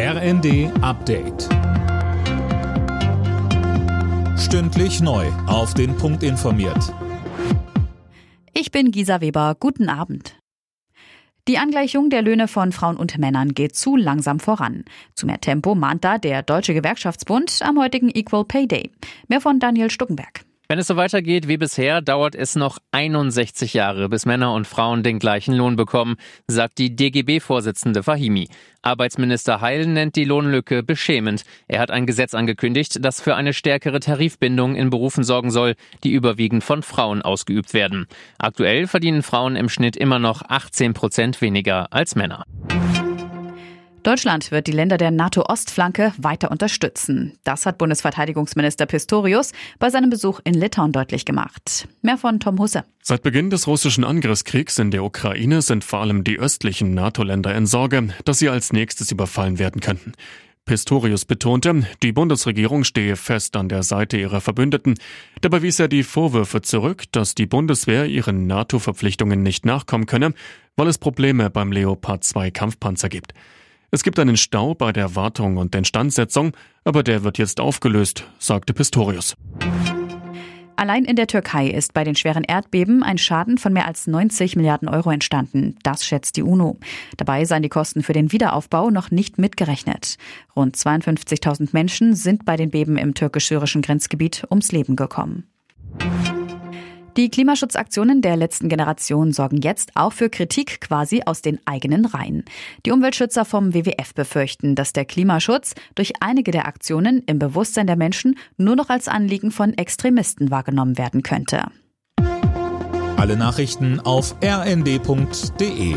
RND Update. Stündlich neu. Auf den Punkt informiert. Ich bin Gisa Weber. Guten Abend. Die Angleichung der Löhne von Frauen und Männern geht zu langsam voran. Zu mehr Tempo mahnt da der Deutsche Gewerkschaftsbund am heutigen Equal Pay Day. Mehr von Daniel Stuckenberg. Wenn es so weitergeht wie bisher, dauert es noch 61 Jahre, bis Männer und Frauen den gleichen Lohn bekommen, sagt die DGB-Vorsitzende Fahimi. Arbeitsminister Heil nennt die Lohnlücke beschämend. Er hat ein Gesetz angekündigt, das für eine stärkere Tarifbindung in Berufen sorgen soll, die überwiegend von Frauen ausgeübt werden. Aktuell verdienen Frauen im Schnitt immer noch 18 Prozent weniger als Männer. Deutschland wird die Länder der NATO-Ostflanke weiter unterstützen. Das hat Bundesverteidigungsminister Pistorius bei seinem Besuch in Litauen deutlich gemacht. Mehr von Tom Husse. Seit Beginn des russischen Angriffskriegs in der Ukraine sind vor allem die östlichen NATO-Länder in Sorge, dass sie als nächstes überfallen werden könnten. Pistorius betonte, die Bundesregierung stehe fest an der Seite ihrer Verbündeten. Dabei wies er die Vorwürfe zurück, dass die Bundeswehr ihren NATO-Verpflichtungen nicht nachkommen könne, weil es Probleme beim Leopard 2 Kampfpanzer gibt. Es gibt einen Stau bei der Wartung und Instandsetzung, aber der wird jetzt aufgelöst, sagte Pistorius. Allein in der Türkei ist bei den schweren Erdbeben ein Schaden von mehr als 90 Milliarden Euro entstanden. Das schätzt die UNO. Dabei seien die Kosten für den Wiederaufbau noch nicht mitgerechnet. Rund 52.000 Menschen sind bei den Beben im türkisch-syrischen Grenzgebiet ums Leben gekommen. Die Klimaschutzaktionen der letzten Generation sorgen jetzt auch für Kritik quasi aus den eigenen Reihen. Die Umweltschützer vom WWF befürchten, dass der Klimaschutz durch einige der Aktionen im Bewusstsein der Menschen nur noch als Anliegen von Extremisten wahrgenommen werden könnte. Alle Nachrichten auf rnd.de